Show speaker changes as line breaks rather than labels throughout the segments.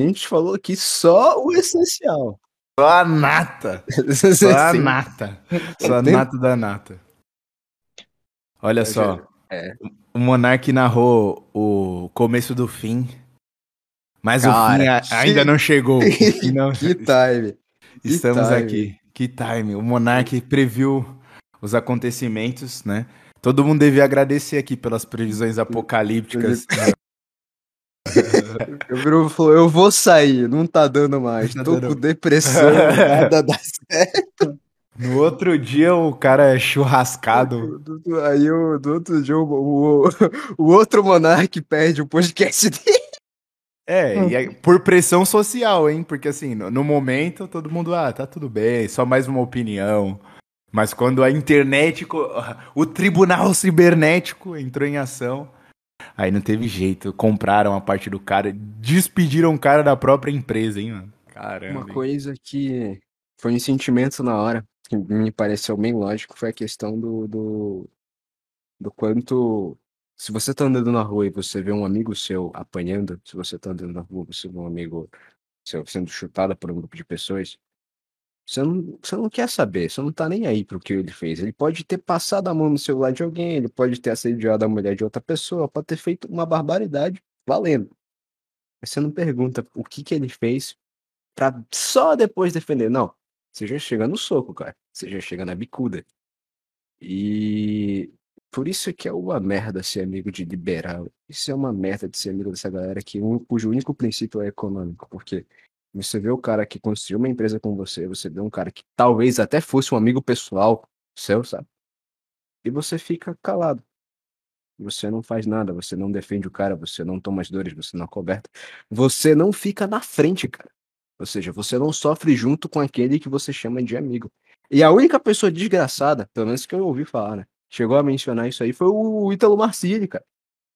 A gente falou aqui só o essencial.
Só a nata. Só a nata. Só a nata da nata. Olha só. É. O Monark narrou o começo do fim. Mas Cara, o fim ainda não chegou. Não...
que time.
Estamos que time. aqui. Que time. O Monark previu os acontecimentos, né? Todo mundo devia agradecer aqui pelas previsões apocalípticas.
O Bruno falou: Eu vou sair, não tá dando mais. Tá Tô dando... com depressão, nada dá certo.
No outro dia o cara é churrascado.
Aí o, do outro dia o, o, o outro monarca perde o podcast dele.
É, e aí, por pressão social, hein? Porque assim, no, no, momento todo mundo, ah, tá tudo bem, só mais uma opinião. Mas quando a internet, o tribunal cibernético entrou em ação, aí não teve jeito. Compraram a parte do cara, despediram o cara da própria empresa, hein, mano?
Caramba. Uma coisa que foi um sentimento na hora, que me pareceu bem lógico, foi a questão do, do, do quanto. Se você tá andando na rua e você vê um amigo seu apanhando, se você tá andando na rua, você vê um amigo seu sendo chutado por um grupo de pessoas, você não, você não quer saber, você não tá nem aí pro que ele fez. Ele pode ter passado a mão no celular de alguém, ele pode ter assediado a mulher de outra pessoa, pode ter feito uma barbaridade valendo. Mas você não pergunta o que que ele fez pra só depois defender. Não, você já chega no soco, cara. Você já chega na bicuda. E por isso que é uma merda ser amigo de liberal. Isso é uma merda de ser amigo dessa galera que um, cujo único princípio é econômico, porque você vê o cara que construiu uma empresa com você, você vê um cara que talvez até fosse um amigo pessoal seu, sabe? E você fica calado. Você não faz nada, você não defende o cara, você não toma as dores, você não coberta. Você não fica na frente, cara. Ou seja, você não sofre junto com aquele que você chama de amigo. E a única pessoa desgraçada, pelo menos que eu ouvi falar, né? Chegou a mencionar isso aí, foi o Ítalo Marcilli, cara.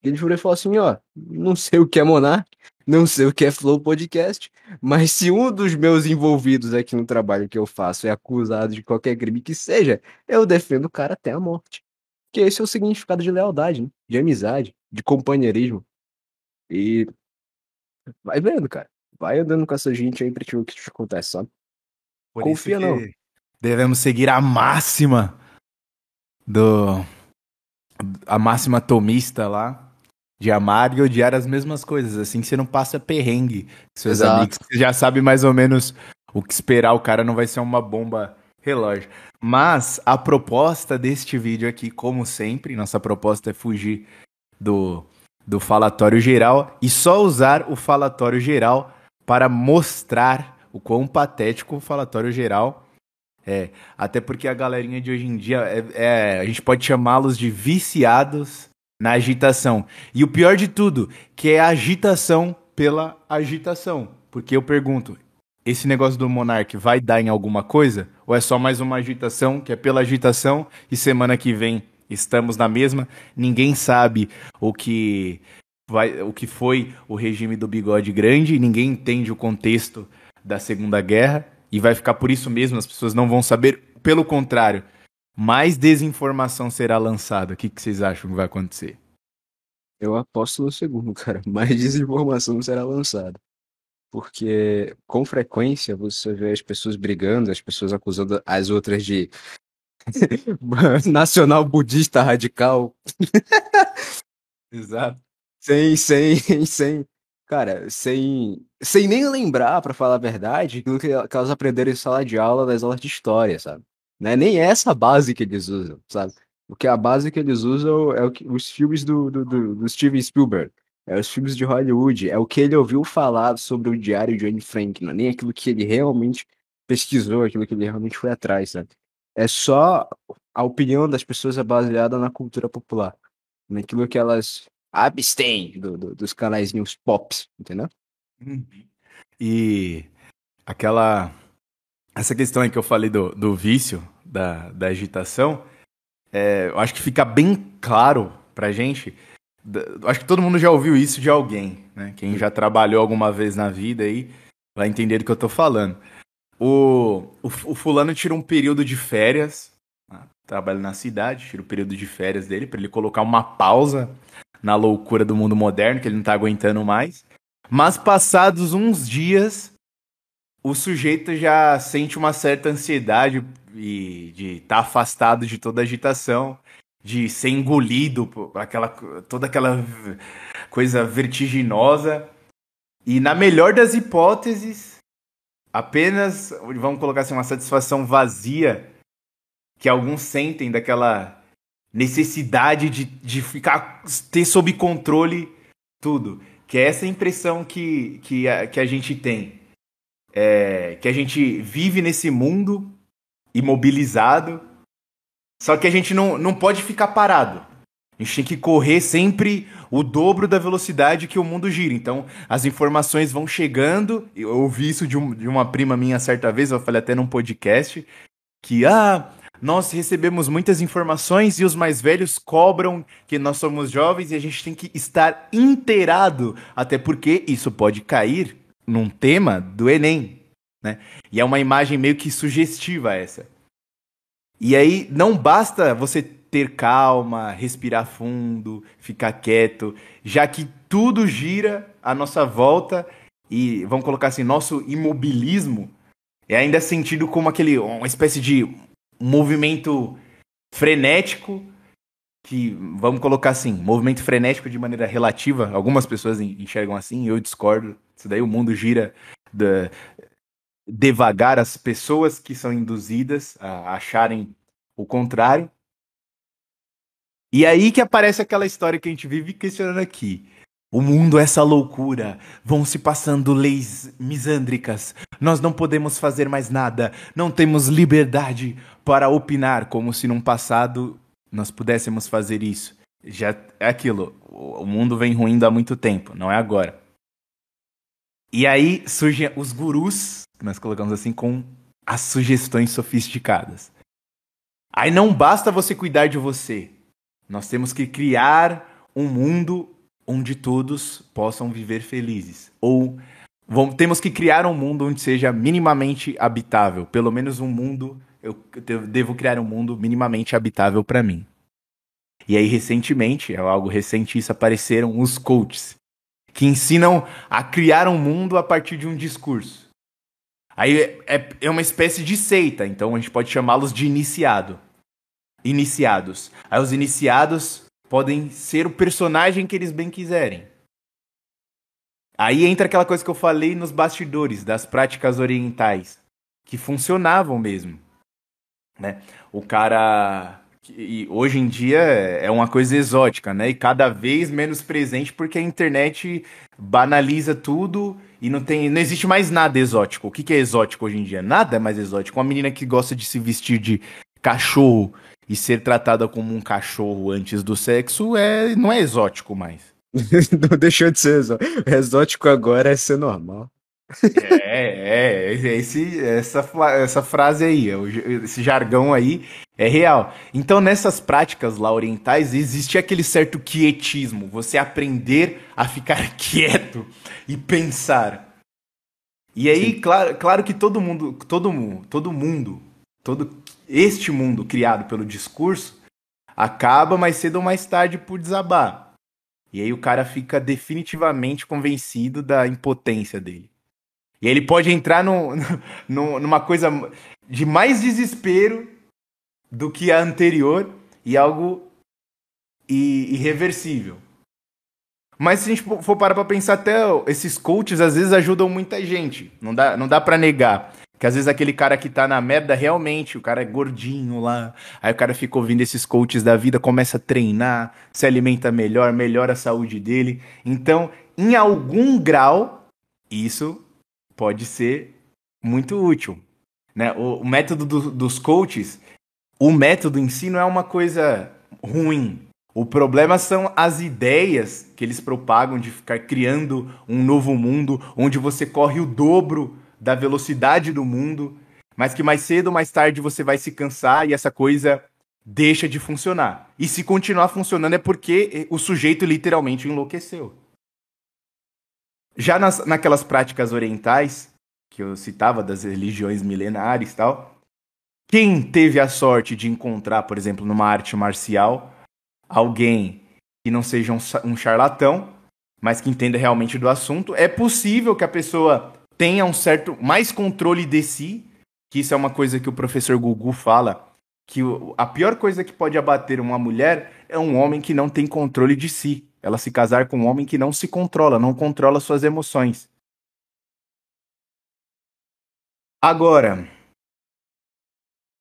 Ele falou assim, ó, não sei o que é Monark, não sei o que é Flow Podcast, mas se um dos meus envolvidos aqui no trabalho que eu faço é acusado de qualquer crime que seja, eu defendo o cara até a morte. Que esse é o significado de lealdade, né? de amizade, de companheirismo. E vai vendo, cara. Vai andando com essa gente aí pra te ver o que te acontece, sabe?
Por Confia não. Devemos seguir a máxima do. A máxima tomista lá, de amar e odiar as mesmas coisas, assim que você não passa perrengue com seus Exato. amigos, você já sabe mais ou menos o que esperar, o cara não vai ser uma bomba relógio. Mas a proposta deste vídeo aqui, como sempre, nossa proposta é fugir do, do falatório geral e só usar o falatório geral para mostrar o quão patético o falatório geral é. Até porque a galerinha de hoje em dia, é, é a gente pode chamá-los de viciados na agitação. E o pior de tudo, que é a agitação pela agitação. Porque eu pergunto, esse negócio do Monark vai dar em alguma coisa? Ou é só mais uma agitação, que é pela agitação, e semana que vem estamos na mesma? Ninguém sabe o que vai, o que foi o regime do bigode grande, ninguém entende o contexto da Segunda Guerra, e vai ficar por isso mesmo, as pessoas não vão saber. Pelo contrário, mais desinformação será lançada. O que, que vocês acham que vai acontecer?
Eu aposto no segundo, cara. Mais desinformação será lançada. Porque com frequência você vê as pessoas brigando, as pessoas acusando as outras de nacional budista radical.
Exato.
Sem, sem, sem, cara, sem, sem nem lembrar, para falar a verdade, aquilo que elas aprenderam em sala de aula das aulas de história, sabe? Não é nem essa base que eles usam, sabe? Porque a base que eles usam é que, os filmes do, do, do, do Steven Spielberg, é os filmes de Hollywood, é o que ele ouviu falar sobre o diário de Anne Frank, não é nem aquilo que ele realmente pesquisou, aquilo que ele realmente foi atrás, sabe? É só a opinião das pessoas é baseada na cultura popular, naquilo que elas abstêm do, do, dos canaizinhos pops, entendeu?
Uhum. E aquela essa questão aí que eu falei do, do vício, da, da agitação, é, eu acho que fica bem claro pra gente. Acho que todo mundo já ouviu isso de alguém, né? Quem já trabalhou alguma vez na vida aí vai entender do que eu tô falando. O, o, o fulano tira um período de férias, né? trabalha na cidade, tira o período de férias dele para ele colocar uma pausa na loucura do mundo moderno que ele não tá aguentando mais. Mas passados uns dias, o sujeito já sente uma certa ansiedade e de estar tá afastado de toda agitação, de ser engolido por aquela, toda aquela coisa vertiginosa. E na melhor das hipóteses, apenas, vamos colocar assim, uma satisfação vazia que alguns sentem daquela necessidade de, de ficar, ter sob controle tudo. Que é essa impressão que, que, a, que a gente tem. É, que a gente vive nesse mundo imobilizado, só que a gente não, não pode ficar parado. A gente tem que correr sempre o dobro da velocidade que o mundo gira. Então, as informações vão chegando. Eu ouvi isso de, um, de uma prima minha certa vez, eu falei até num podcast, que, ah, nós recebemos muitas informações e os mais velhos cobram que nós somos jovens e a gente tem que estar inteirado, até porque isso pode cair num tema do Enem, né? E é uma imagem meio que sugestiva essa. E aí não basta você ter calma, respirar fundo, ficar quieto, já que tudo gira à nossa volta e vamos colocar assim, nosso imobilismo é ainda sentido como aquele uma espécie de movimento frenético que vamos colocar assim, movimento frenético de maneira relativa. Algumas pessoas enxergam assim, eu discordo. Isso daí o mundo gira devagar as pessoas que são induzidas a acharem o contrário. E aí que aparece aquela história que a gente vive questionando aqui. O mundo é essa loucura. Vão se passando leis misândricas. Nós não podemos fazer mais nada. Não temos liberdade para opinar, como se num passado nós pudéssemos fazer isso. Já é aquilo. O mundo vem ruindo há muito tempo, não é agora. E aí surgem os gurus, que nós colocamos assim, com as sugestões sofisticadas. Aí não basta você cuidar de você. Nós temos que criar um mundo onde todos possam viver felizes. Ou vamos, temos que criar um mundo onde seja minimamente habitável. Pelo menos um mundo. Eu devo criar um mundo minimamente habitável para mim. E aí, recentemente, é algo recente, isso apareceram os coaches que ensinam a criar um mundo a partir de um discurso. Aí é, é uma espécie de seita, então a gente pode chamá-los de iniciado. Iniciados. Aí os iniciados podem ser o personagem que eles bem quiserem. Aí entra aquela coisa que eu falei nos bastidores das práticas orientais, que funcionavam mesmo. Né? O cara e hoje em dia é uma coisa exótica, né? E cada vez menos presente porque a internet banaliza tudo e não tem, não existe mais nada exótico. O que, que é exótico hoje em dia? Nada é mais exótico. Uma menina que gosta de se vestir de cachorro e ser tratada como um cachorro antes do sexo é não é exótico mais.
não deixou de ser exótico. Exótico agora é ser normal.
É, é, esse, essa, essa frase aí, esse jargão aí é real. Então, nessas práticas lá orientais, existe aquele certo quietismo, você aprender a ficar quieto e pensar. E aí, claro, claro que todo mundo, todo mundo, todo mundo, todo este mundo criado pelo discurso acaba mais cedo ou mais tarde por desabar. E aí o cara fica definitivamente convencido da impotência dele. E ele pode entrar no, no, numa coisa de mais desespero do que a anterior e algo irreversível. Mas se a gente for parar pra pensar, até esses coaches às vezes ajudam muita gente. Não dá, não dá pra negar. Que às vezes aquele cara que tá na merda, realmente, o cara é gordinho lá. Aí o cara fica ouvindo esses coaches da vida, começa a treinar, se alimenta melhor, melhora a saúde dele. Então, em algum grau, isso pode ser muito útil. Né? O, o método do, dos coaches, o método em si não é uma coisa ruim. O problema são as ideias que eles propagam de ficar criando um novo mundo onde você corre o dobro da velocidade do mundo, mas que mais cedo ou mais tarde você vai se cansar e essa coisa deixa de funcionar. E se continuar funcionando é porque o sujeito literalmente enlouqueceu. Já nas, naquelas práticas orientais, que eu citava, das religiões milenares e tal, quem teve a sorte de encontrar, por exemplo, numa arte marcial, alguém que não seja um, um charlatão, mas que entenda realmente do assunto. É possível que a pessoa tenha um certo mais controle de si, que isso é uma coisa que o professor Gugu fala, que a pior coisa que pode abater uma mulher é um homem que não tem controle de si. Ela se casar com um homem que não se controla, não controla suas emoções. Agora,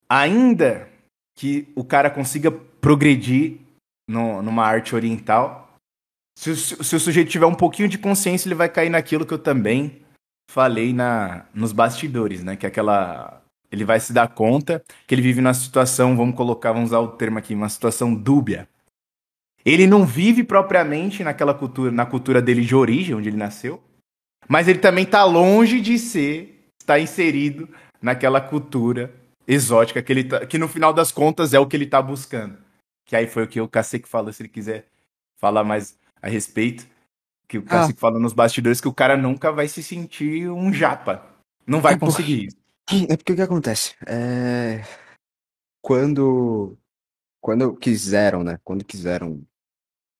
ainda que o cara consiga progredir no, numa arte oriental, se, se, o sujeito tiver um pouquinho de consciência, ele vai cair naquilo que eu também falei na, nos bastidores, né? Que é aquela. Ele vai se dar conta que ele vive numa situação, vamos colocar, vamos usar o termo aqui, uma situação dúbia. Ele não vive propriamente naquela cultura, na cultura dele de origem, onde ele nasceu, mas ele também está longe de ser, está inserido naquela cultura exótica que ele tá, que no final das contas é o que ele está buscando. Que aí foi o que o Cacique falou, se ele quiser falar mais a respeito, que o Cacique ah. falou nos bastidores que o cara nunca vai se sentir um japa. Não vai é conseguir isso.
É porque o que acontece? É... Quando quando quiseram, né? Quando quiseram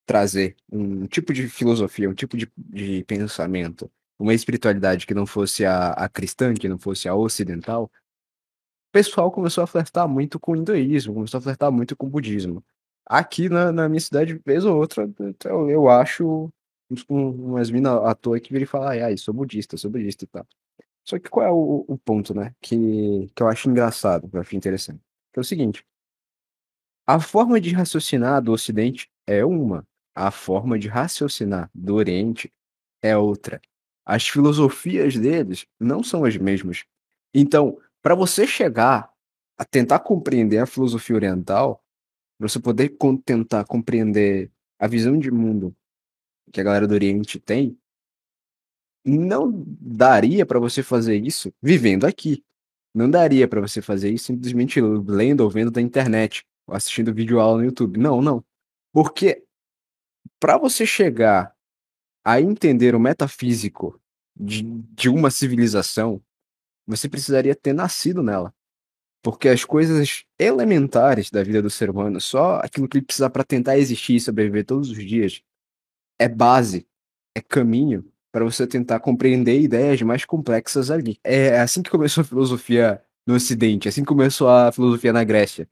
trazer um tipo de filosofia, um tipo de, de pensamento, uma espiritualidade que não fosse a, a cristã, que não fosse a ocidental, o pessoal começou a flertar muito com o hinduísmo, começou a flertar muito com o budismo. Aqui na, na minha cidade, vez ou outra, eu, eu acho umas minas à toa que viram falar, ah, sou budista, sou budista e tal. Só que qual é o, o ponto, né? Que, que eu acho engraçado, que eu acho interessante. Que é o seguinte: a forma de raciocinar do Ocidente é uma, a forma de raciocinar do Oriente é outra. As filosofias deles não são as mesmas. Então, para você chegar a tentar compreender a filosofia oriental, você poder tentar compreender a visão de mundo que a galera do Oriente tem, não daria para você fazer isso vivendo aqui. Não daria para você fazer isso simplesmente lendo ou vendo da internet, ou assistindo vídeo aula no YouTube. Não, não. Porque para você chegar a entender o metafísico de, de uma civilização, você precisaria ter nascido nela. Porque as coisas elementares da vida do ser humano, só aquilo que ele precisa para tentar existir e sobreviver todos os dias, é base, é caminho para você tentar compreender ideias mais complexas ali. É assim que começou a filosofia no Ocidente, é assim que começou a filosofia na Grécia.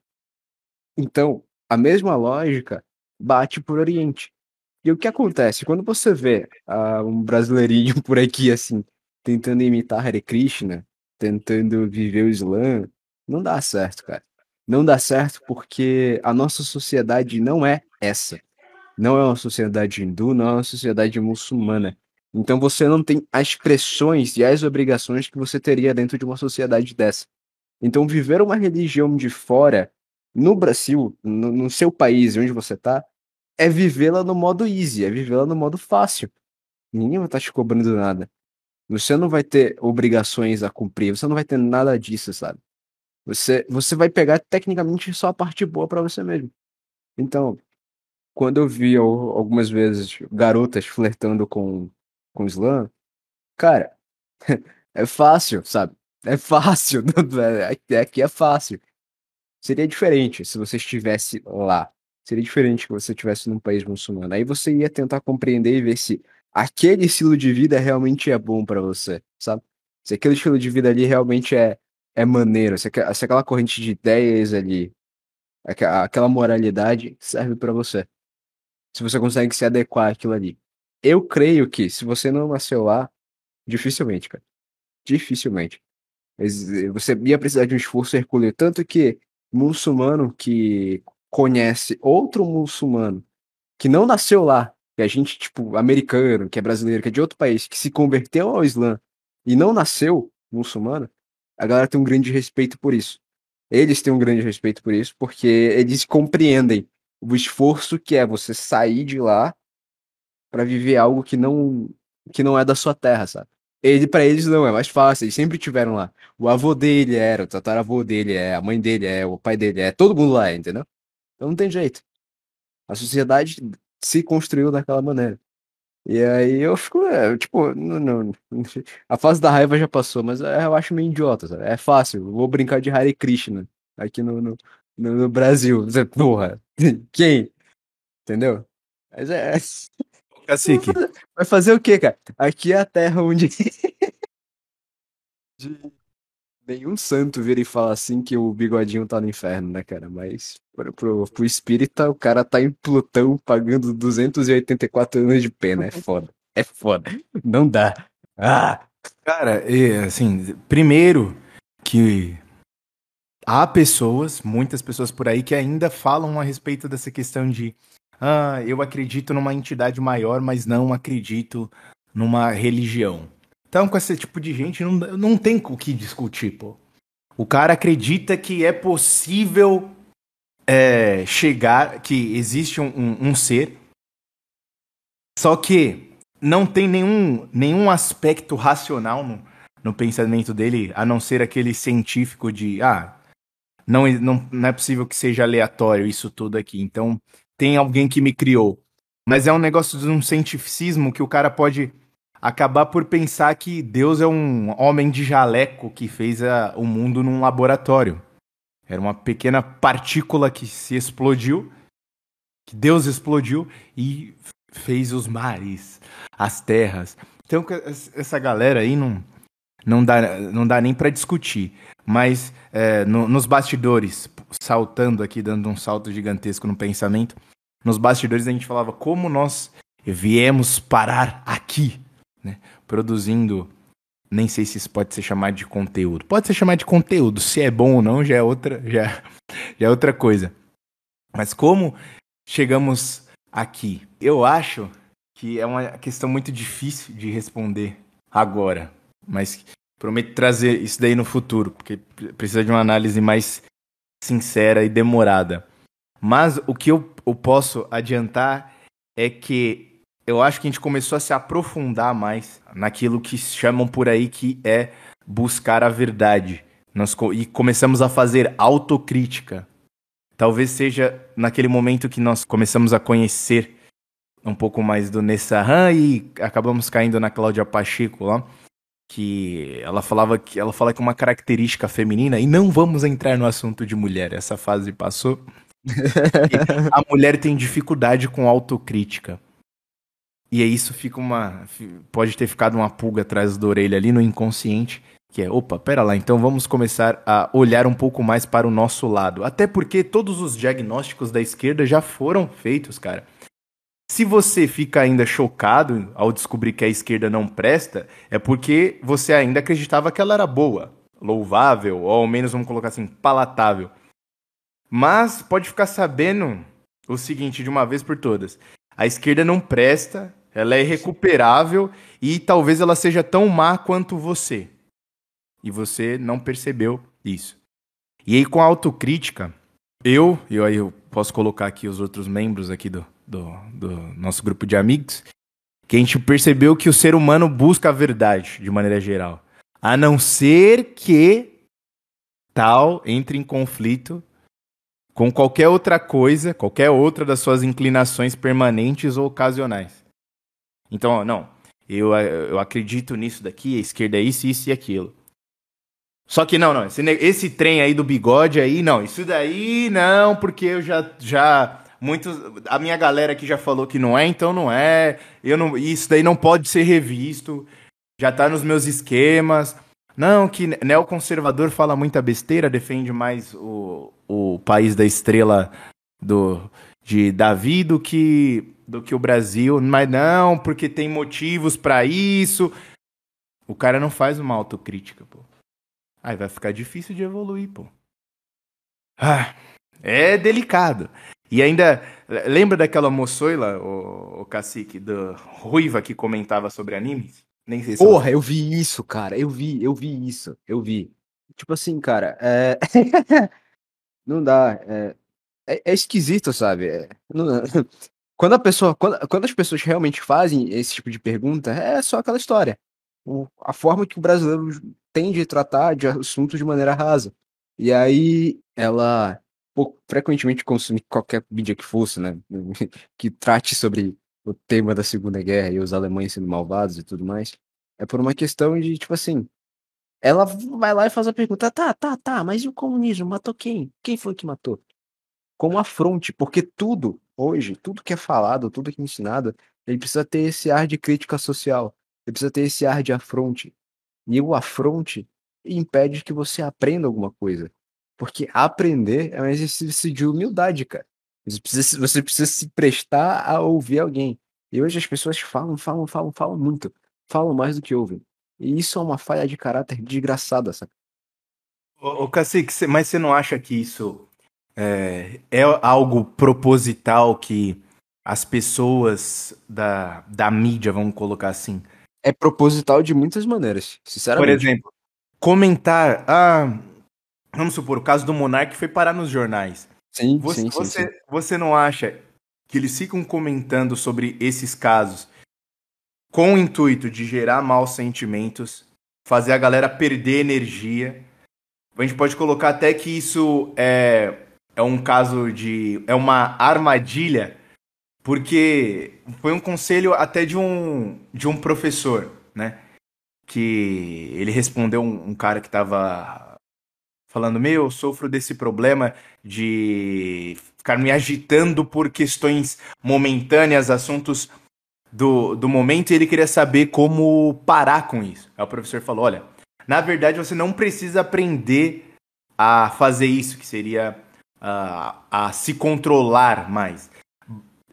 Então, a mesma lógica bate por Oriente. E o que acontece? Quando você vê uh, um brasileirinho por aqui, assim, tentando imitar Hare Krishna, tentando viver o Islã, não dá certo, cara. Não dá certo porque a nossa sociedade não é essa. Não é uma sociedade hindu, não é uma sociedade muçulmana. Então você não tem as pressões e as obrigações que você teria dentro de uma sociedade dessa. Então viver uma religião de fora, no Brasil, no, no seu país, onde você está, é vivê-la no modo easy, é vivê-la no modo fácil. Ninguém vai estar tá te cobrando nada. Você não vai ter obrigações a cumprir, você não vai ter nada disso, sabe? Você, você vai pegar tecnicamente só a parte boa para você mesmo. Então, quando eu vi algumas vezes garotas flertando com, com slam, cara, é fácil, sabe? É fácil. Aqui é fácil. Seria diferente se você estivesse lá. Seria diferente que você estivesse num país muçulmano. Aí você ia tentar compreender e ver se aquele estilo de vida realmente é bom para você, sabe? Se aquele estilo de vida ali realmente é é maneiro, se, se aquela corrente de ideias ali, aquela moralidade serve para você. Se você consegue se adequar àquilo ali. Eu creio que se você não nasceu lá, dificilmente, cara. Dificilmente. Você ia precisar de um esforço hercúleo. Tanto que muçulmano que conhece outro muçulmano que não nasceu lá, que a gente, tipo, americano, que é brasileiro, que é de outro país, que se converteu ao Islã e não nasceu muçulmano, a galera tem um grande respeito por isso. Eles têm um grande respeito por isso, porque eles compreendem o esforço que é você sair de lá para viver algo que não que não é da sua terra, sabe? Ele para eles não é mais fácil, eles sempre tiveram lá. O avô dele era, o tataravô dele é, a mãe dele é, o pai dele é, todo mundo lá, é, entendeu? Então não tem jeito. A sociedade se construiu daquela maneira. E aí eu fico, é, tipo, não, não, a fase da raiva já passou, mas é, eu acho meio idiota, sabe? É fácil, vou brincar de Hare Krishna aqui no, no, no, no Brasil. Você, porra, quem? Entendeu? Mas é.
Cacique.
Vai fazer o quê, cara? Aqui é a terra onde. de nenhum santo vira e fala assim que o bigodinho tá no inferno, né, cara? Mas pro, pro, pro espírita, o cara tá em Plutão pagando 284 anos de pena. É foda. É foda. Não dá. Ah!
Cara, assim, primeiro que há pessoas, muitas pessoas por aí, que ainda falam a respeito dessa questão de ah, eu acredito numa entidade maior, mas não acredito numa religião. Então, com esse tipo de gente, não, não tem o que discutir, pô. O cara acredita que é possível é, chegar, que existe um, um, um ser, só que não tem nenhum, nenhum aspecto racional no, no pensamento dele, a não ser aquele científico de, ah, não, não, não é possível que seja aleatório isso tudo aqui. Então, tem alguém que me criou. Mas é um negócio de um cientificismo que o cara pode acabar por pensar que Deus é um homem de jaleco que fez a, o mundo num laboratório. Era uma pequena partícula que se explodiu, que Deus explodiu e fez os mares, as terras. Então essa galera aí não, não, dá, não dá nem para discutir. Mas é, no, nos bastidores, saltando aqui, dando um salto gigantesco no pensamento, nos bastidores a gente falava como nós viemos parar aqui, né? Produzindo, nem sei se isso pode ser chamado de conteúdo. Pode ser chamado de conteúdo, se é bom ou não já é outra, já, já é outra coisa. Mas como chegamos aqui? Eu acho que é uma questão muito difícil de responder agora, mas prometo trazer isso daí no futuro, porque precisa de uma análise mais sincera e demorada. Mas o que eu, eu posso adiantar é que eu acho que a gente começou a se aprofundar mais naquilo que chamam por aí que é buscar a verdade. Nós, e começamos a fazer autocrítica. Talvez seja naquele momento que nós começamos a conhecer um pouco mais do Nessahan e acabamos caindo na Cláudia Pacheco lá que ela falava que ela fala que uma característica feminina e não vamos entrar no assunto de mulher, essa fase passou. a mulher tem dificuldade com autocrítica. E aí isso fica uma pode ter ficado uma pulga atrás da orelha ali no inconsciente, que é, opa, pera lá, então vamos começar a olhar um pouco mais para o nosso lado. Até porque todos os diagnósticos da esquerda já foram feitos, cara. Se você fica ainda chocado ao descobrir que a esquerda não presta, é porque você ainda acreditava que ela era boa, louvável, ou ao menos vamos colocar assim, palatável. Mas pode ficar sabendo o seguinte de uma vez por todas: a esquerda não presta, ela é irrecuperável e talvez ela seja tão má quanto você. E você não percebeu isso. E aí com a autocrítica, eu, eu aí eu posso colocar aqui os outros membros aqui do, do, do nosso grupo de amigos, que a gente percebeu que o ser humano busca a verdade, de maneira geral. A não ser que tal entre em conflito com qualquer outra coisa, qualquer outra das suas inclinações permanentes ou ocasionais. Então, não, eu, eu acredito nisso daqui, a esquerda é isso, isso e aquilo. Só que não, não, esse, esse trem aí do bigode aí, não, isso daí não, porque eu já, já Muitos, a minha galera aqui já falou que não é, então não é. Eu não, isso daí não pode ser revisto. Já tá nos meus esquemas. Não, que neoconservador fala muita besteira, defende mais o, o país da estrela do, de Davi do que, do que o Brasil. Mas não, porque tem motivos para isso. O cara não faz uma autocrítica, pô. Aí vai ficar difícil de evoluir, pô. Ah, é delicado. E ainda, lembra daquela moçoila, o, o cacique, do Ruiva que comentava sobre animes?
Nem sei se Porra, eu vi isso, cara. Eu vi, eu vi isso. Eu vi. Tipo assim, cara, é... não dá. É... É, é esquisito, sabe? É... Não... Quando a pessoa, quando, quando as pessoas realmente fazem esse tipo de pergunta, é só aquela história. O, a forma que o brasileiro tem de tratar de assuntos de maneira rasa. E aí ela pouco, frequentemente consumir qualquer mídia que fosse, né? que trate sobre o tema da Segunda Guerra e os alemães sendo malvados e tudo mais. É por uma questão de, tipo assim, ela vai lá e faz a pergunta: tá, tá, tá, mas e o comunismo? Matou quem? Quem foi que matou? Como afronte, porque tudo, hoje, tudo que é falado, tudo que é ensinado, Ele precisa ter esse ar de crítica social. Ele precisa ter esse ar de afronte. E o afronte impede que você aprenda alguma coisa. Porque aprender é um exercício de humildade, cara. Você precisa, você precisa se prestar a ouvir alguém. E hoje as pessoas falam, falam, falam, falam muito. Falam mais do que ouvem. E isso é uma falha de caráter desgraçada, sabe?
Ô, ô Cacique, mas você não acha que isso é, é algo proposital que as pessoas da, da mídia, vamos colocar assim.
É proposital de muitas maneiras, sinceramente.
Por exemplo, comentar. Ah, vamos supor, o caso do Monark foi parar nos jornais.
Sim,
você,
sim,
você,
sim, sim.
você não acha que eles ficam comentando sobre esses casos com o intuito de gerar maus sentimentos, fazer a galera perder energia? A gente pode colocar até que isso é, é um caso de. é uma armadilha porque foi um conselho até de um, de um professor, né? Que ele respondeu um, um cara que estava falando: Meu, eu sofro desse problema de ficar me agitando por questões momentâneas, assuntos do, do momento, e ele queria saber como parar com isso. Aí o professor falou: Olha, na verdade você não precisa aprender a fazer isso, que seria uh, a se controlar mais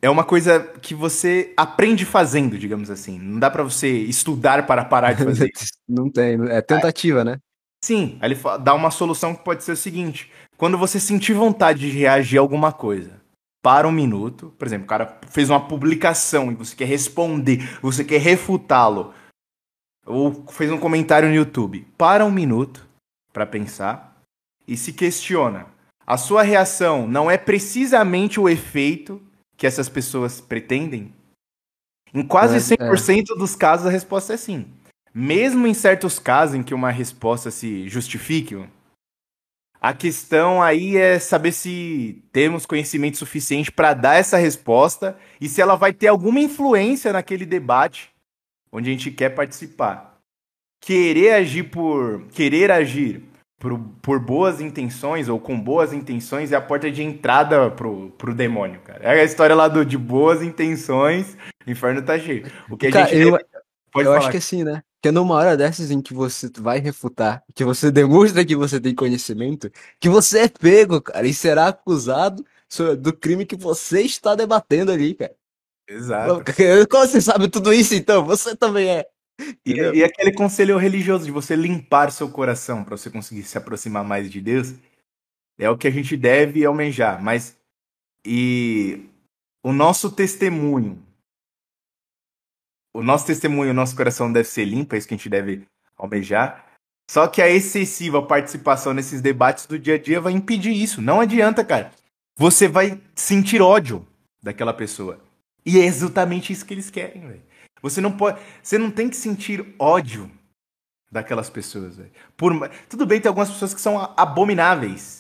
é uma coisa que você aprende fazendo, digamos assim. Não dá para você estudar para parar de fazer isso.
Não tem, é tentativa, né?
Sim, aí ele dá uma solução que pode ser o seguinte: quando você sentir vontade de reagir a alguma coisa, para um minuto, por exemplo, o cara fez uma publicação e você quer responder, você quer refutá-lo, ou fez um comentário no YouTube, para um minuto para pensar e se questiona. A sua reação não é precisamente o efeito que essas pessoas pretendem? Em quase 100% é. dos casos a resposta é sim. Mesmo em certos casos em que uma resposta se justifique, a questão aí é saber se temos conhecimento suficiente para dar essa resposta e se ela vai ter alguma influência naquele debate onde a gente quer participar. Querer agir por querer agir por, por boas intenções ou com boas intenções é a porta de entrada pro, pro demônio, cara. É a história lá do de boas intenções, o inferno tá cheio. O que a
cara,
gente
eu, Pode eu acho que assim, né? Que numa hora dessas em que você vai refutar, que você demonstra que você tem conhecimento, que você é pego, cara, e será acusado do crime que você está debatendo ali, cara.
Exato.
Como você sabe tudo isso, então? Você também é.
E, e, aquele conselho religioso de você limpar seu coração para você conseguir se aproximar mais de Deus é o que a gente deve almejar. Mas e o nosso testemunho, o nosso testemunho, o nosso coração deve ser limpo, é isso que a gente deve almejar. Só que a excessiva participação nesses debates do dia a dia vai impedir isso. Não adianta, cara. Você vai sentir ódio daquela pessoa. E é exatamente isso que eles querem, velho. Você não pode, você não tem que sentir ódio daquelas pessoas. Por, tudo bem, tem algumas pessoas que são abomináveis.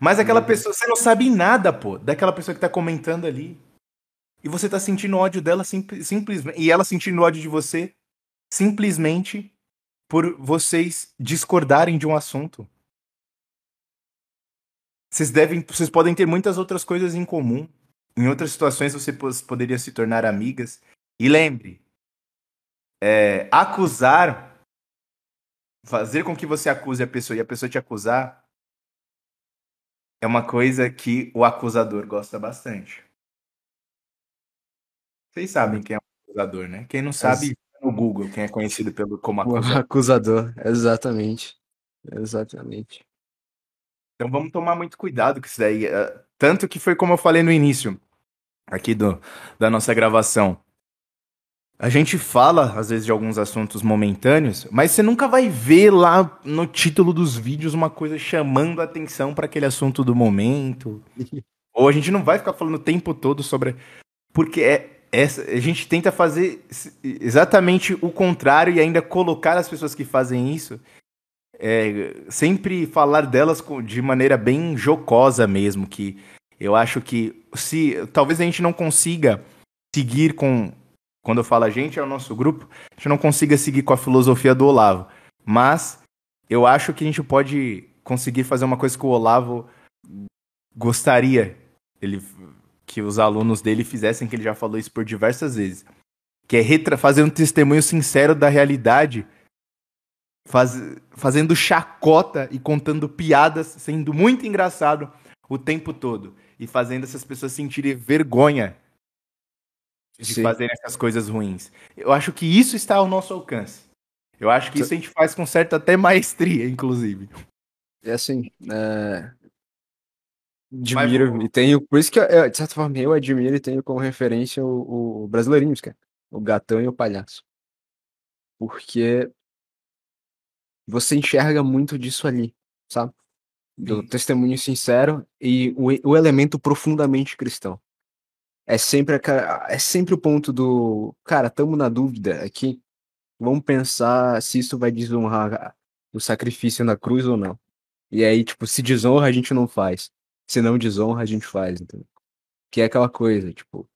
Mas aquela uhum. pessoa, você não sabe nada, pô, daquela pessoa que tá comentando ali. E você tá sentindo ódio dela simplesmente. E ela sentindo ódio de você simplesmente por vocês discordarem de um assunto. Vocês devem, vocês podem ter muitas outras coisas em comum. Em outras situações você poderia se tornar amigas. E lembre, é, acusar, fazer com que você acuse a pessoa e a pessoa te acusar, é uma coisa que o acusador gosta bastante. Vocês sabem quem é o acusador, né? Quem não sabe, no Google, quem é conhecido pelo como
acusador. O acusador, exatamente. Exatamente.
Então vamos tomar muito cuidado com isso daí. É, tanto que foi como eu falei no início aqui do, da nossa gravação. A gente fala, às vezes, de alguns assuntos momentâneos, mas você nunca vai ver lá no título dos vídeos uma coisa chamando a atenção para aquele assunto do momento. Ou a gente não vai ficar falando o tempo todo sobre. Porque é, essa, a gente tenta fazer exatamente o contrário e ainda colocar as pessoas que fazem isso. É, sempre falar delas de maneira bem jocosa mesmo. Que eu acho que se talvez a gente não consiga seguir com quando eu falo a gente, é o nosso grupo, a gente não consiga seguir com a filosofia do Olavo. Mas eu acho que a gente pode conseguir fazer uma coisa que o Olavo gostaria. Ele que os alunos dele fizessem, que ele já falou isso por diversas vezes. Que é fazer um testemunho sincero da realidade, faz, fazendo chacota e contando piadas, sendo muito engraçado o tempo todo. E fazendo essas pessoas sentirem vergonha de Sim. fazerem essas coisas ruins. Eu acho que isso está ao nosso alcance. Eu acho que isso a gente faz com certa até maestria, inclusive.
É assim, é... admiro Mas, e tenho, por isso que eu, de certa forma eu admiro e tenho como referência o, o Brasileirinhos, cara. O gatão e o palhaço. Porque você enxerga muito disso ali, sabe? Do Sim. testemunho sincero e o, o elemento profundamente cristão. É sempre, a, é sempre o ponto do. Cara, tamo na dúvida aqui. Vamos pensar se isso vai desonrar o sacrifício na cruz ou não. E aí, tipo, se desonra, a gente não faz. Se não desonra, a gente faz, entendeu? Que é aquela coisa, tipo,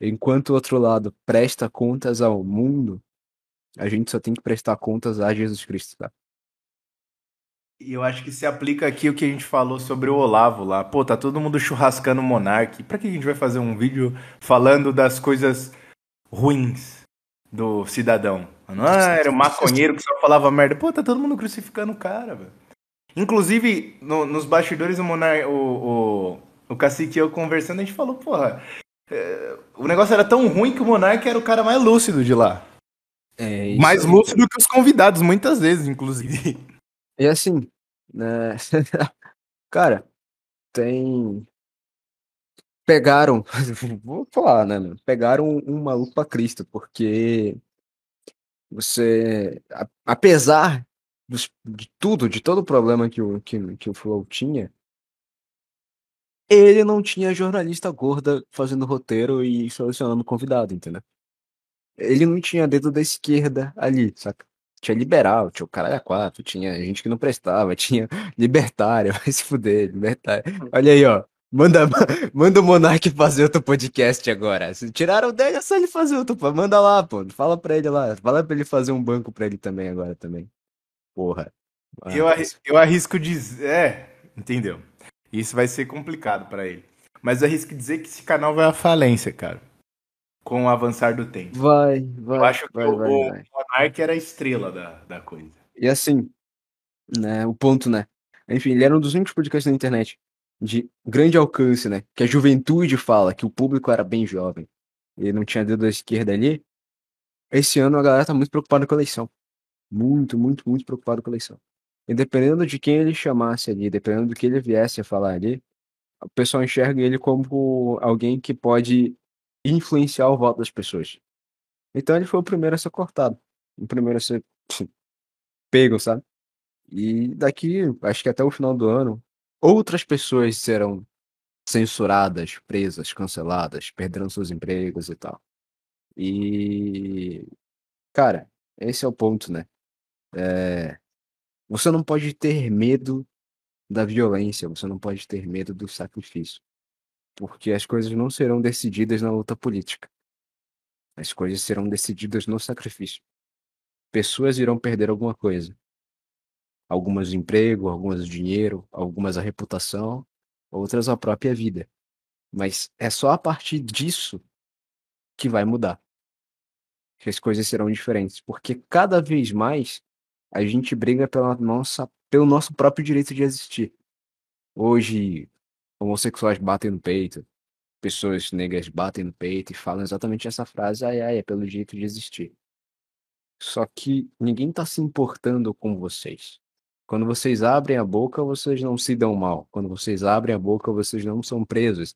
enquanto o outro lado presta contas ao mundo, a gente só tem que prestar contas a Jesus Cristo, tá?
E eu acho que se aplica aqui o que a gente falou sobre o Olavo lá. Pô, tá todo mundo churrascando o Monark. Pra que a gente vai fazer um vídeo falando das coisas ruins do cidadão? Ah, era um maconheiro que só falava merda. Pô, tá todo mundo crucificando o cara, velho. Inclusive, no, nos bastidores, o, Monar, o, o, o Cacique e eu conversando, a gente falou, porra, é, o negócio era tão ruim que o Monark era o cara mais lúcido de lá. É, mais lúcido que os convidados, muitas vezes, inclusive.
E assim, né? Cara, tem. Pegaram. Vou falar, né? Pegaram um, um maluco pra Cristo, porque você. a- Apesar dos- de tudo, de todo o problema que o, que, que o Flow tinha, ele não tinha jornalista gorda fazendo roteiro e selecionando convidado, entendeu? Ele não tinha dedo da esquerda ali, saca? Tinha liberal, tinha o caralho a quatro, tinha gente que não prestava, tinha libertário, vai se fuder, libertário. Olha aí, ó. Manda, manda o Monark fazer outro podcast agora. Se tiraram dele, é só ele fazer outro. Manda lá, pô. Fala pra ele lá. Fala pra ele fazer um banco pra ele também agora também. Porra.
Eu, arrisco, eu arrisco dizer. É, entendeu? Isso vai ser complicado para ele. Mas eu arrisco dizer que esse canal vai à falência, cara com o avançar do tempo.
Vai, vai.
Eu acho que
vai,
o,
vai,
o Monark era a estrela da, da coisa.
E assim, né, o ponto, né? Enfim, ele era um dos únicos podcasts na internet de grande alcance, né? Que a juventude fala, que o público era bem jovem. E não tinha dedo da esquerda ali. Esse ano a galera tá muito preocupada com a eleição. Muito, muito, muito preocupada com a eleição. E dependendo de quem ele chamasse ali, dependendo do que ele viesse a falar ali, o pessoal enxerga ele como alguém que pode influenciar o voto das pessoas. Então ele foi o primeiro a ser cortado. O primeiro a ser pego, sabe? E daqui, acho que até o final do ano, outras pessoas serão censuradas, presas, canceladas, perderão seus empregos e tal. E. Cara, esse é o ponto, né? É... Você não pode ter medo da violência, você não pode ter medo do sacrifício porque as coisas não serão decididas na luta política. As coisas serão decididas no sacrifício. Pessoas irão perder alguma coisa. Algumas emprego, algumas dinheiro, algumas a reputação, outras a própria vida. Mas é só a partir disso que vai mudar. Que as coisas serão diferentes, porque cada vez mais a gente briga pela nossa, pelo nosso próprio direito de existir. Hoje, homossexuais batem no peito, pessoas negras batem no peito e falam exatamente essa frase, ai, ai, é pelo direito de existir. Só que ninguém tá se importando com vocês. Quando vocês abrem a boca, vocês não se dão mal. Quando vocês abrem a boca, vocês não são presos.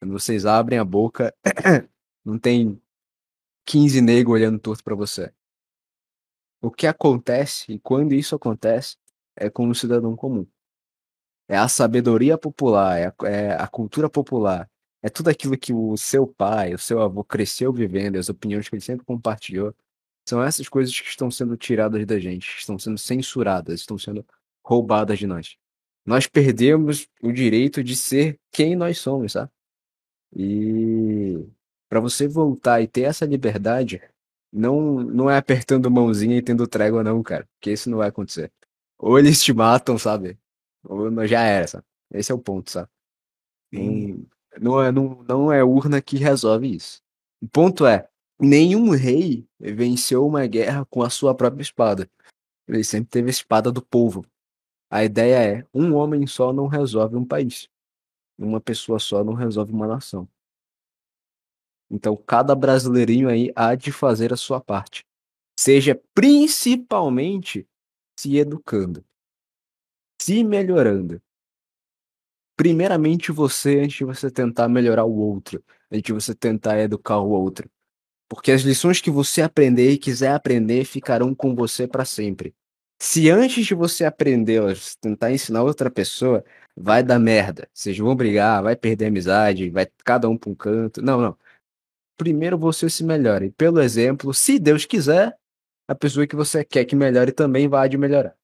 Quando vocês abrem a boca, não tem 15 negros olhando torto para você. O que acontece, e quando isso acontece, é com o cidadão comum é a sabedoria popular, é a, é a cultura popular, é tudo aquilo que o seu pai, o seu avô cresceu vivendo, as opiniões que ele sempre compartilhou. São essas coisas que estão sendo tiradas da gente, estão sendo censuradas, estão sendo roubadas de nós. Nós perdemos o direito de ser quem nós somos, sabe? E para você voltar e ter essa liberdade, não, não é apertando mãozinha e tendo trégua, não, cara. Porque isso não vai acontecer. Ou eles te matam, sabe? Ou já era, sabe? Esse é o ponto, sabe? Não é, não, não é urna que resolve isso. O ponto é, nenhum rei venceu uma guerra com a sua própria espada. Ele sempre teve a espada do povo. A ideia é, um homem só não resolve um país. Uma pessoa só não resolve uma nação. Então, cada brasileirinho aí há de fazer a sua parte. Seja principalmente se educando, se melhorando. Primeiramente você, antes de você tentar melhorar o outro, antes de você tentar educar o outro. Porque as lições que você aprender e quiser aprender ficarão com você para sempre. Se antes de você aprender, tentar ensinar outra pessoa, vai dar merda. Vocês vão brigar, vai perder a amizade, vai cada um para um canto. Não, não. Primeiro você se melhore. Pelo exemplo, se Deus quiser, a pessoa que você quer que melhore também vai de melhorar.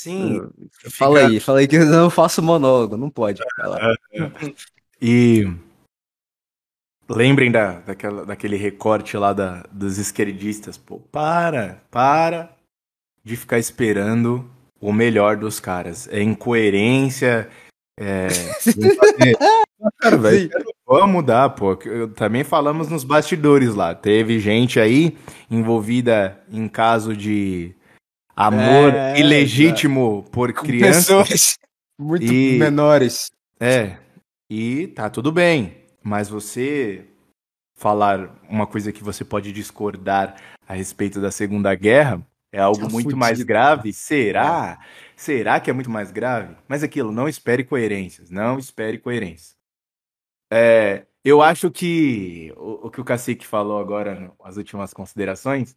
Sim.
Fala fica... aí, fala aí que eu não faço monólogo, não pode.
e lembrem da, daquela, daquele recorte lá da, dos esquerdistas. Pô, para, para de ficar esperando o melhor dos caras. É incoerência. É... Cara, velho, vamos mudar, pô. Também falamos nos bastidores lá. Teve gente aí envolvida em caso de amor é, ilegítimo é. por crianças.
muito e... menores.
É. E tá tudo bem. Mas você falar uma coisa que você pode discordar a respeito da Segunda Guerra é algo tá muito fudido. mais grave? Será? Será que é muito mais grave? Mas aquilo, não espere coerências. Não espere coerências. É, eu acho que o, o, que o Cacique falou agora, as últimas considerações,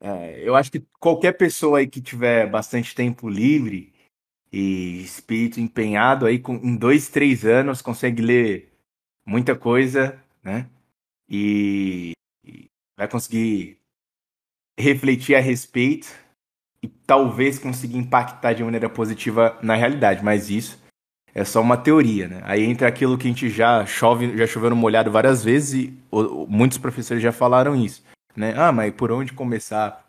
é, eu acho que qualquer pessoa aí que tiver bastante tempo livre e espírito empenhado aí, com, em dois, três anos, consegue ler muita coisa, né? E, vai conseguir refletir a respeito e talvez conseguir impactar de maneira positiva na realidade, mas isso é só uma teoria, né? Aí entra aquilo que a gente já chove, já choveu no molhado várias vezes e muitos professores já falaram isso, né? Ah, mas por onde começar?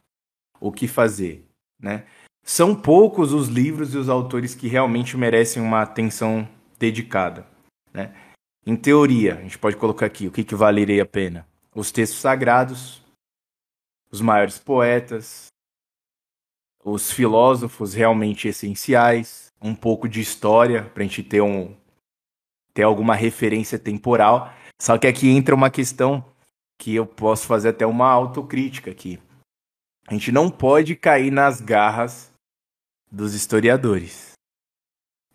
O que fazer, né? São poucos os livros e os autores que realmente merecem uma atenção dedicada, né? Em teoria, a gente pode colocar aqui o que, que valeria a pena. Os textos sagrados, os maiores poetas, os filósofos realmente essenciais, um pouco de história para a gente ter um ter alguma referência temporal. Só que aqui entra uma questão que eu posso fazer até uma autocrítica aqui. A gente não pode cair nas garras dos historiadores.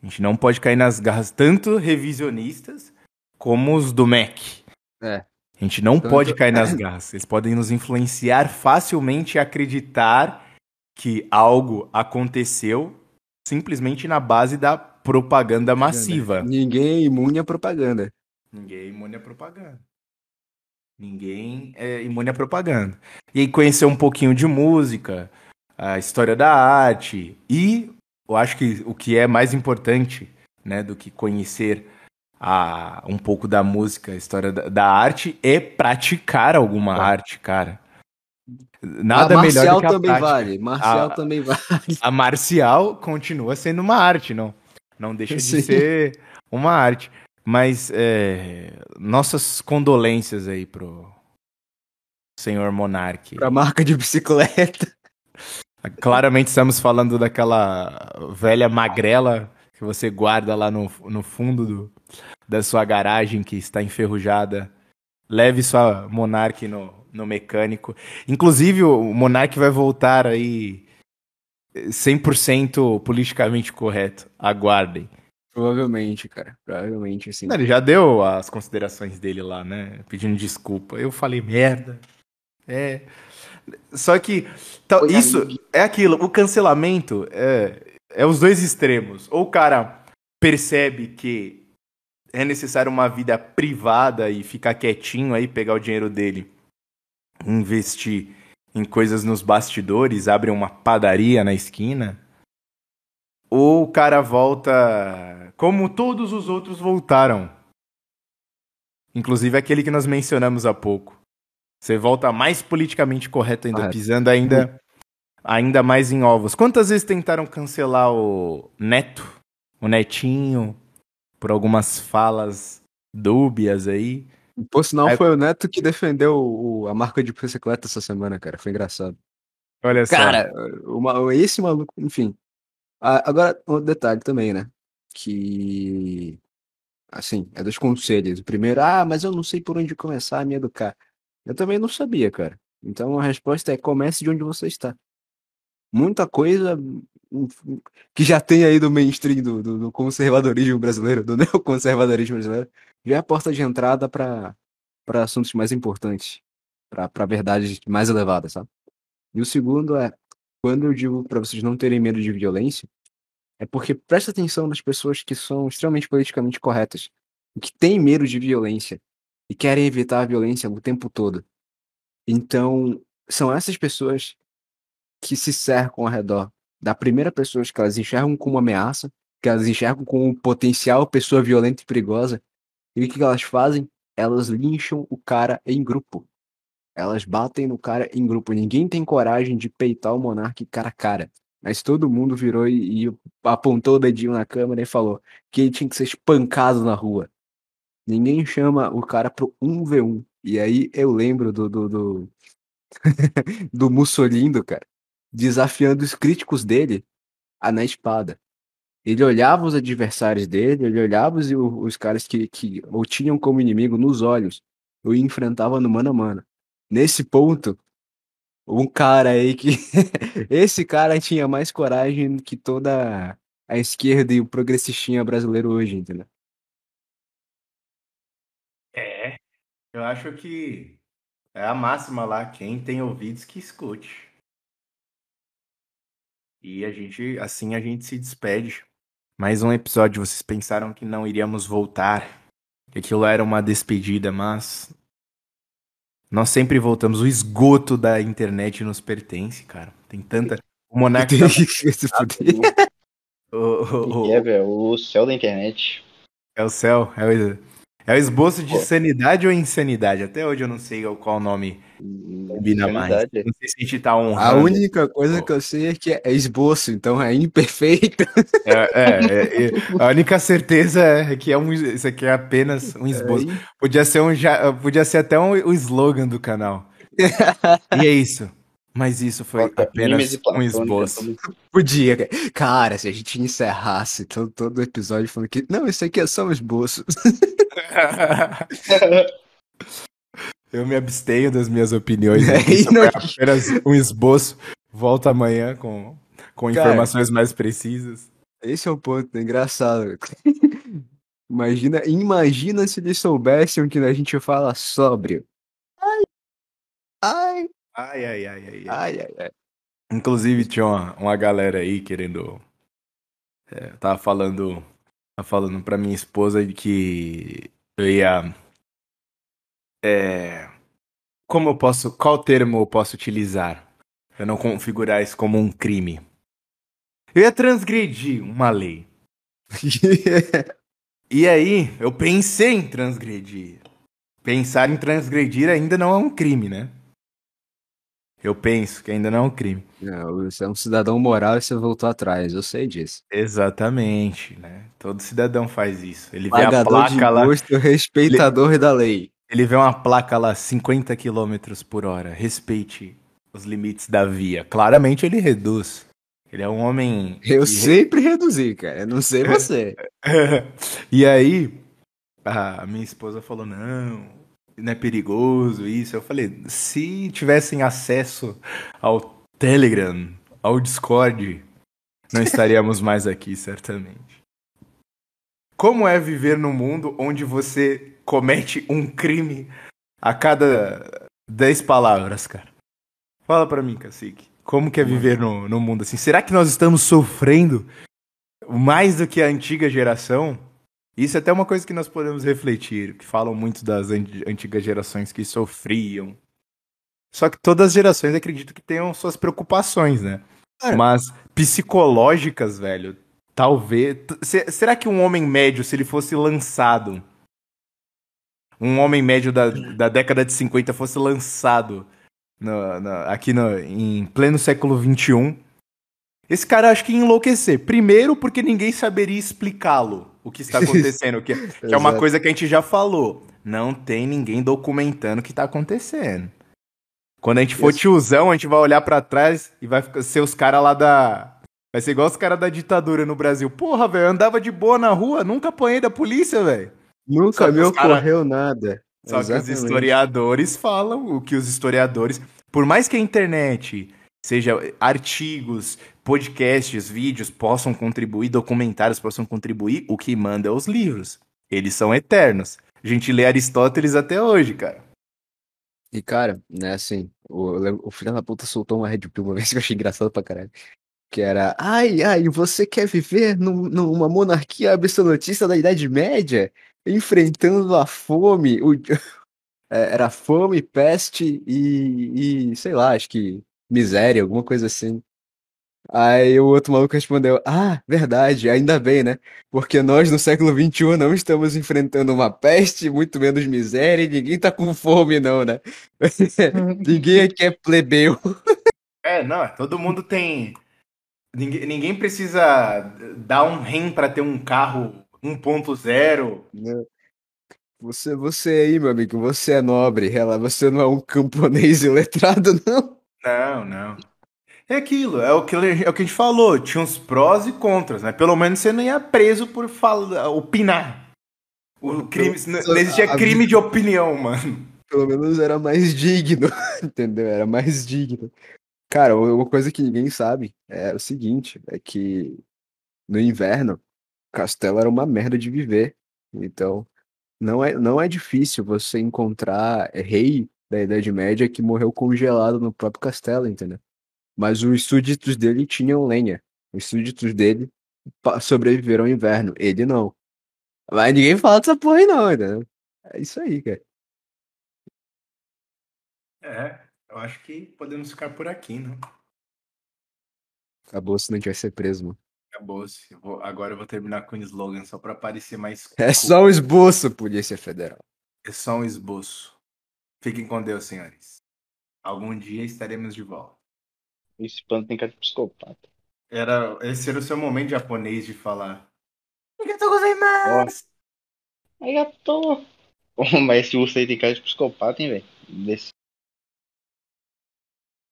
A gente não pode cair nas garras tanto revisionistas como os do MEC.
É.
A gente não tanto... pode cair nas garras. Eles podem nos influenciar facilmente a acreditar que algo aconteceu simplesmente na base da propaganda massiva.
Ninguém é imune à propaganda.
Ninguém é imune à propaganda. Ninguém é imune à propaganda. E aí conhecer um pouquinho de música, a história da arte e eu acho que o que é mais importante, né, do que conhecer a, um pouco da música, a história da, da arte é praticar alguma é. arte, cara.
Nada a melhor do que a também prática. vale. Marcial a, também vale.
A marcial continua sendo uma arte, não? Não deixa de Sim. ser uma arte. Mas é, nossas condolências aí pro senhor Monarque.
Pra marca de bicicleta.
Claramente estamos falando daquela velha magrela que você guarda lá no, no fundo do, da sua garagem que está enferrujada. Leve sua Monarque no, no mecânico. Inclusive, o Monark vai voltar aí 100% politicamente correto. Aguardem.
Provavelmente, cara. Provavelmente, assim.
Ele já deu as considerações dele lá, né? Pedindo desculpa. Eu falei merda. É. Só que tá, isso é aquilo. O cancelamento é, é os dois extremos. Ou o cara percebe que é necessário uma vida privada e ficar quietinho aí, pegar o dinheiro dele investir em coisas nos bastidores, abre uma padaria na esquina, ou o cara volta como todos os outros voltaram. Inclusive aquele que nós mencionamos há pouco. Você volta mais politicamente correto ainda, pisando ainda, ainda mais em ovos. Quantas vezes tentaram cancelar o Neto o Netinho, por algumas falas dúbias aí.
Por sinal, aí... foi o Neto que defendeu o, a marca de bicicleta essa semana, cara. Foi engraçado.
Olha
só. Cara, esse maluco, enfim. Agora, um detalhe também, né? Que. Assim, é dos conselhos. O primeiro, ah, mas eu não sei por onde começar a me educar. Eu também não sabia, cara. Então a resposta é: comece de onde você está. Muita coisa que já tem aí do mainstream do, do, do conservadorismo brasileiro, do neoconservadorismo brasileiro, já é a porta de entrada para assuntos mais importantes, para verdades mais elevadas, sabe? E o segundo é, quando eu digo para vocês não terem medo de violência, é porque presta atenção nas pessoas que são extremamente politicamente corretas, que têm medo de violência e querem evitar a violência o tempo todo. Então, são essas pessoas que se cercam ao redor da primeira pessoa que elas enxergam como ameaça, que elas enxergam como potencial pessoa violenta e perigosa, e o que elas fazem? Elas lincham o cara em grupo. Elas batem no cara em grupo. Ninguém tem coragem de peitar o monarca cara a cara. Mas todo mundo virou e, e apontou o dedinho na câmera e falou que ele tinha que ser espancado na rua. Ninguém chama o cara pro 1v1. E aí eu lembro do, do, do, do Mussolini, cara, desafiando os críticos dele a na espada. Ele olhava os adversários dele, ele olhava os, os caras que, que o tinham como inimigo nos olhos, e enfrentava no mano a mano. Nesse ponto, um cara aí que. Esse cara tinha mais coragem que toda a esquerda e o progressistinha brasileiro hoje, entendeu?
É, eu acho que é a máxima lá, quem tem ouvidos que escute. E a gente, assim a gente se despede. Mais um episódio, vocês pensaram que não iríamos voltar, que aquilo era uma despedida, mas nós sempre voltamos. O esgoto da internet nos pertence, cara. Tem tanta. O Monarca. Tá...
o, o, o... É, velho, o céu da internet.
É o céu, é o é o esboço de Pô. sanidade ou insanidade? Até hoje eu não sei qual o nome combina mais. Não sei se a gente tá honrando.
A única coisa que eu sei é que é esboço, então é imperfeito.
É, é, é a única certeza é que é um, isso aqui é apenas um esboço. Podia ser, um, podia ser até um, um slogan do canal. e é isso. Mas isso foi apenas um esboço.
Podia, cara, se a gente encerrasse todo, todo episódio falando que. Não, isso aqui é só um esboço.
Eu me abstenho das minhas opiniões. É, não... apenas um esboço. Volta amanhã com, com cara, informações mais precisas.
Esse é o ponto, é engraçado. imagina, imagina se eles soubessem o que a gente fala sóbrio. Ai.
Ai. Ai, ai, ai, ai. ai, ai, ai. Inclusive, tinha uma, uma galera aí querendo. É, tava falando. Tava falando pra minha esposa que eu ia. É, como eu posso. Qual termo eu posso utilizar? Pra não configurar isso como um crime. Eu ia transgredir uma lei. e aí, eu pensei em transgredir. Pensar em transgredir ainda não é um crime, né? Eu penso que ainda não é um crime.
Não, você é um cidadão moral e você voltou atrás, eu sei disso.
Exatamente, né? Todo cidadão faz isso. Ele Pagador vê a placa de lá.
Imposto, respeitador ele, da lei.
Ele vê uma placa lá, 50 km por hora. Respeite os limites da via. Claramente ele reduz. Ele é um homem.
Eu sempre reduzi, cara. Eu não sei você.
e aí, a minha esposa falou: não, não é perigoso isso. Eu falei, se tivessem acesso ao Telegram, ao Discord, não estaríamos mais aqui, certamente. Como é viver num mundo onde você comete um crime a cada 10 palavras, cara? Fala pra mim, cacique. Como que é viver no, no mundo assim? Será que nós estamos sofrendo mais do que a antiga geração? Isso é até uma coisa que nós podemos refletir, que falam muito das antigas gerações que sofriam. Só que todas as gerações acredito que tenham suas preocupações, né? É. Mas psicológicas, velho, talvez. Será que um homem médio, se ele fosse lançado. Um homem médio da, da década de 50 fosse lançado no, no, aqui no, em pleno século XXI, Esse cara acho que ia enlouquecer. Primeiro, porque ninguém saberia explicá-lo o que está acontecendo, que, que é uma coisa que a gente já falou. Não tem ninguém documentando o que está acontecendo. Quando a gente for tiozão, a gente vai olhar para trás e vai ser os caras lá da. Vai ser igual os caras da ditadura no Brasil. Porra, velho, andava de boa na rua, nunca apanhei da polícia, velho.
Nunca me ocorreu cara... nada.
Só Exatamente. que os historiadores falam o que os historiadores. Por mais que a internet seja artigos, podcasts, vídeos possam contribuir, documentários possam contribuir, o que manda é os livros. Eles são eternos. A gente lê Aristóteles até hoje, cara.
E, cara, né, assim, o, o filho da puta soltou uma Red Pill uma vez que eu achei engraçado pra caralho. Que era, ai, ai, você quer viver num, numa monarquia absolutista da Idade Média? Enfrentando a fome, o, é, era fome, peste e, e, sei lá, acho que miséria, alguma coisa assim. Aí o outro maluco respondeu: Ah, verdade, ainda bem, né? Porque nós no século XXI não estamos enfrentando uma peste, muito menos miséria, e ninguém tá com fome, não, né? ninguém aqui é plebeu.
É, não, todo mundo tem. Ninguém, ninguém precisa dar um REM para ter um carro 1.0.
Você, você aí, meu amigo, você é nobre, você não é um camponês iletrado, não?
Não, não. É aquilo, é o que, é o que a gente falou, tinha uns prós e contras, né? Pelo menos você não ia preso por falar, opinar. O crime, não existia crime de opinião, mano.
Pelo menos era mais digno, entendeu? Era mais digno. Cara, uma coisa que ninguém sabe é o seguinte, é que no inverno, Castelo era uma merda de viver. Então, não é, não é difícil você encontrar rei da Idade Média que morreu congelado no próprio castelo, entendeu? Mas os súditos dele tinham lenha. Os súditos dele sobreviveram ao inverno. Ele não. Mas ninguém fala dessa porra aí não, entendeu? É isso aí, cara.
É, eu acho que podemos ficar por aqui, né?
Acabou se não tiver ser preso, mano.
Acabou-se. Agora eu vou terminar com um slogan só pra parecer mais.
É só um esboço, Polícia Federal.
É só um esboço. Fiquem com Deus, senhores. Algum dia estaremos de volta.
Esse pano tem cara de psicopata.
Era, esse era o seu momento japonês de falar. Arigatou gozaimasu!
Arigatou! Oh, mas esse urso aí tem cara de psicopata, hein, velho?